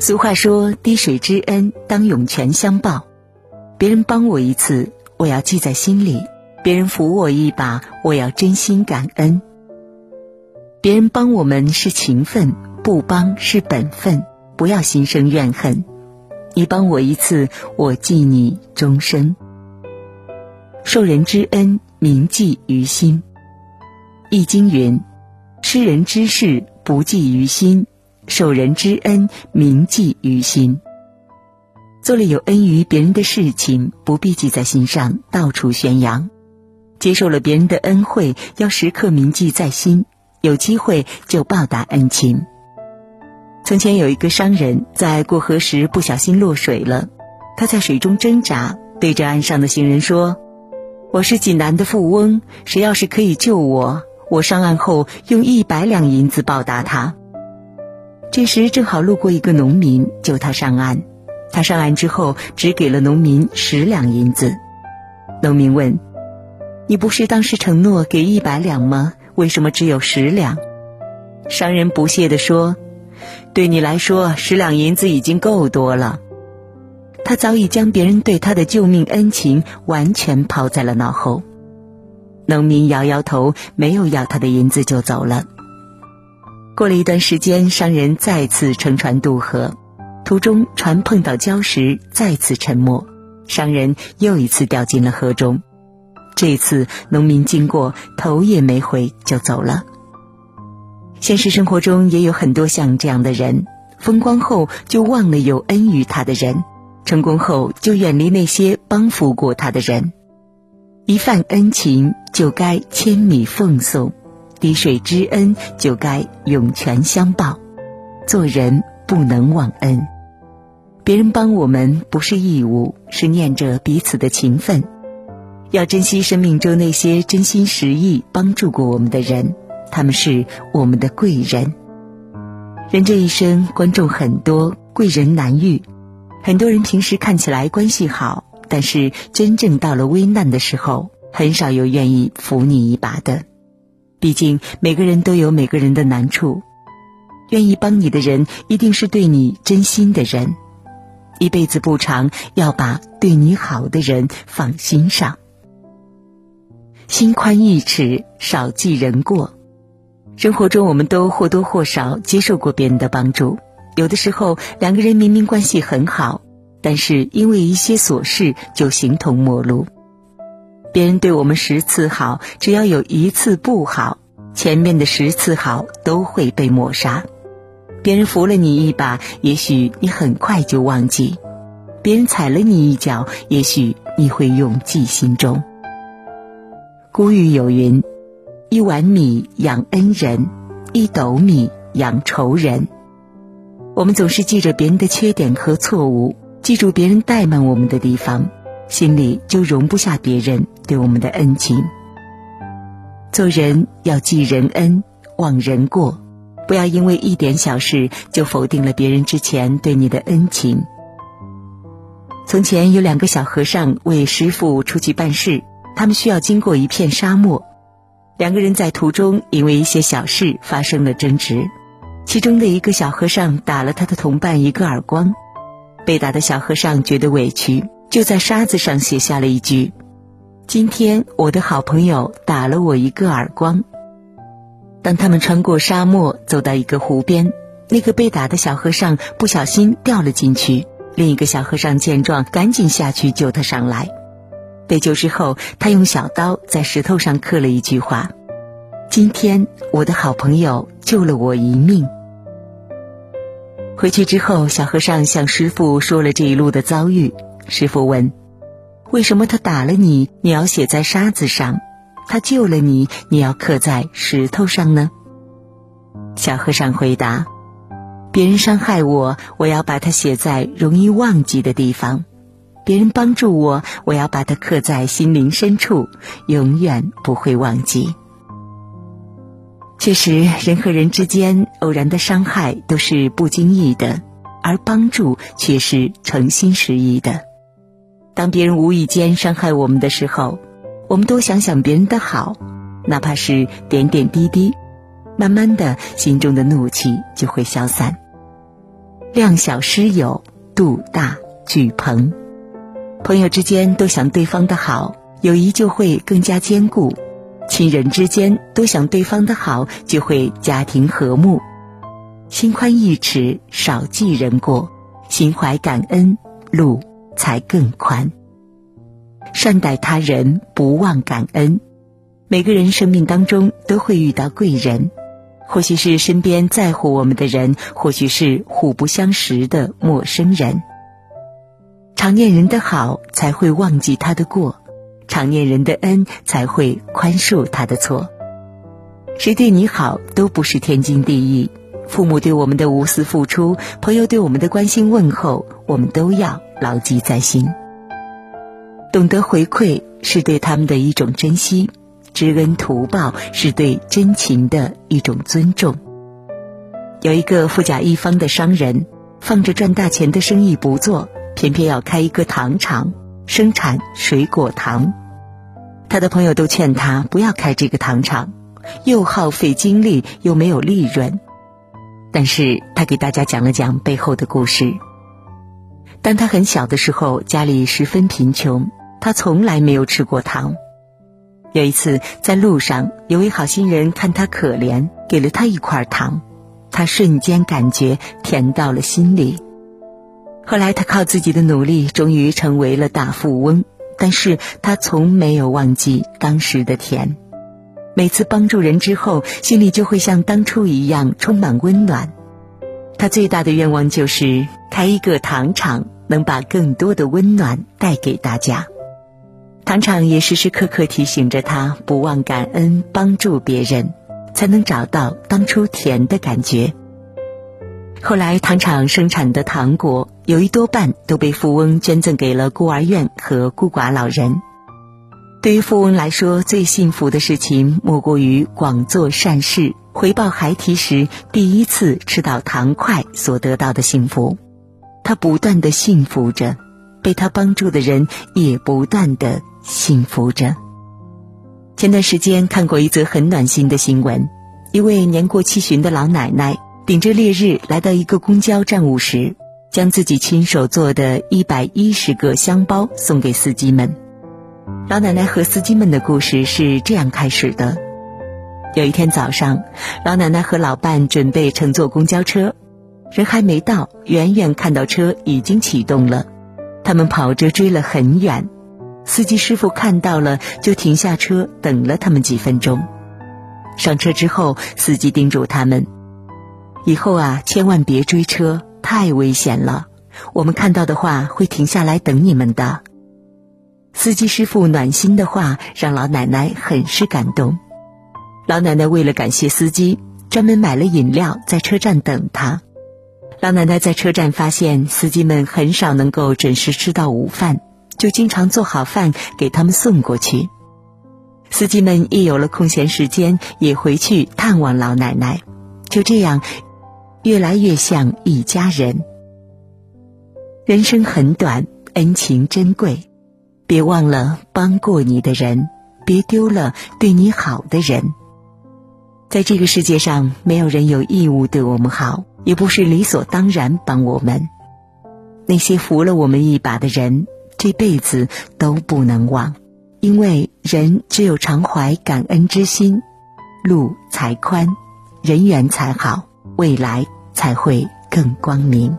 俗话说：“滴水之恩，当涌泉相报。”别人帮我一次，我要记在心里；别人扶我一把，我要真心感恩。别人帮我们是情分，不帮是本分，不要心生怨恨。你帮我一次，我记你终生。受人之恩，铭记于心。易经云：“施人之事，不记于心。”受人之恩，铭记于心。做了有恩于别人的事情，不必记在心上，到处宣扬；接受了别人的恩惠，要时刻铭记在心，有机会就报答恩情。从前有一个商人，在过河时不小心落水了，他在水中挣扎，对着岸上的行人说：“我是济南的富翁，谁要是可以救我，我上岸后用一百两银子报答他。”这时正好路过一个农民，救他上岸。他上岸之后，只给了农民十两银子。农民问：“你不是当时承诺给一百两吗？为什么只有十两？”商人不屑地说：“对你来说，十两银子已经够多了。”他早已将别人对他的救命恩情完全抛在了脑后。农民摇摇头，没有要他的银子就走了。过了一段时间，商人再次乘船渡河，途中船碰到礁石，再次沉没，商人又一次掉进了河中。这次农民经过，头也没回就走了。现实生活中也有很多像这样的人，风光后就忘了有恩于他的人，成功后就远离那些帮扶过他的人。一犯恩情，就该千米奉送。滴水之恩就该涌泉相报，做人不能忘恩。别人帮我们不是义务，是念着彼此的情分。要珍惜生命中那些真心实意帮助过我们的人，他们是我们的贵人。人这一生，观众很多，贵人难遇。很多人平时看起来关系好，但是真正到了危难的时候，很少有愿意扶你一把的。毕竟每个人都有每个人的难处，愿意帮你的人一定是对你真心的人。一辈子不长，要把对你好的人放心上。心宽一尺，少记人过。生活中，我们都或多或少接受过别人的帮助。有的时候，两个人明明关系很好，但是因为一些琐事就形同陌路。别人对我们十次好，只要有一次不好，前面的十次好都会被抹杀。别人扶了你一把，也许你很快就忘记；别人踩了你一脚，也许你会永记心中。古语有云：“一碗米养恩人，一斗米养仇人。”我们总是记着别人的缺点和错误，记住别人怠慢我们的地方。心里就容不下别人对我们的恩情。做人要记人恩，忘人过，不要因为一点小事就否定了别人之前对你的恩情。从前有两个小和尚为师傅出去办事，他们需要经过一片沙漠，两个人在途中因为一些小事发生了争执，其中的一个小和尚打了他的同伴一个耳光，被打的小和尚觉得委屈。就在沙子上写下了一句：“今天我的好朋友打了我一个耳光。”当他们穿过沙漠，走到一个湖边，那个被打的小和尚不小心掉了进去。另一个小和尚见状，赶紧下去救他上来。被救之后，他用小刀在石头上刻了一句话：“今天我的好朋友救了我一命。”回去之后，小和尚向师傅说了这一路的遭遇。师傅问：“为什么他打了你，你要写在沙子上；他救了你，你要刻在石头上呢？”小和尚回答：“别人伤害我，我要把它写在容易忘记的地方；别人帮助我，我要把它刻在心灵深处，永远不会忘记。”确实，人和人之间偶然的伤害都是不经意的，而帮助却是诚心实意的。当别人无意间伤害我们的时候，我们多想想别人的好，哪怕是点点滴滴，慢慢的心中的怒气就会消散。量小失友，度大聚朋。朋友之间都想对方的好，友谊就会更加坚固；亲人之间都想对方的好，就会家庭和睦。心宽一尺，少记人过；心怀感恩，路才更宽。善待他人，不忘感恩。每个人生命当中都会遇到贵人，或许是身边在乎我们的人，或许是互不相识的陌生人。常念人的好，才会忘记他的过；常念人的恩，才会宽恕他的错。谁对你好都不是天经地义，父母对我们的无私付出，朋友对我们的关心问候，我们都要牢记在心。懂得回馈是对他们的一种珍惜，知恩图报是对真情的一种尊重。有一个富甲一方的商人，放着赚大钱的生意不做。偏偏要开一个糖厂，生产水果糖。他的朋友都劝他不要开这个糖厂，又耗费精力，又没有利润。但是他给大家讲了讲背后的故事。当他很小的时候，家里十分贫穷，他从来没有吃过糖。有一次在路上，有位好心人看他可怜，给了他一块糖，他瞬间感觉甜到了心里。后来，他靠自己的努力，终于成为了大富翁。但是他从没有忘记当时的甜。每次帮助人之后，心里就会像当初一样充满温暖。他最大的愿望就是开一个糖厂，能把更多的温暖带给大家。糖厂也时时刻刻提醒着他，不忘感恩，帮助别人，才能找到当初甜的感觉。后来，糖厂生产的糖果有一多半都被富翁捐赠给了孤儿院和孤寡老人。对于富翁来说，最幸福的事情莫过于广做善事，回报孩提时第一次吃到糖块所得到的幸福。他不断的幸福着，被他帮助的人也不断的幸福着。前段时间看过一则很暖心的新闻，一位年过七旬的老奶奶。顶着烈日来到一个公交站务时，将自己亲手做的一百一十个香包送给司机们。老奶奶和司机们的故事是这样开始的：有一天早上，老奶奶和老伴准备乘坐公交车，人还没到，远远看到车已经启动了。他们跑着追了很远，司机师傅看到了就停下车等了他们几分钟。上车之后，司机叮嘱他们。以后啊，千万别追车，太危险了。我们看到的话会停下来等你们的。司机师傅暖心的话让老奶奶很是感动。老奶奶为了感谢司机，专门买了饮料在车站等他。老奶奶在车站发现司机们很少能够准时吃到午饭，就经常做好饭给他们送过去。司机们一有了空闲时间，也回去探望老奶奶。就这样。越来越像一家人。人生很短，恩情珍贵，别忘了帮过你的人，别丢了对你好的人。在这个世界上，没有人有义务对我们好，也不是理所当然帮我们。那些扶了我们一把的人，这辈子都不能忘，因为人只有常怀感恩之心，路才宽，人缘才好。未来才会更光明。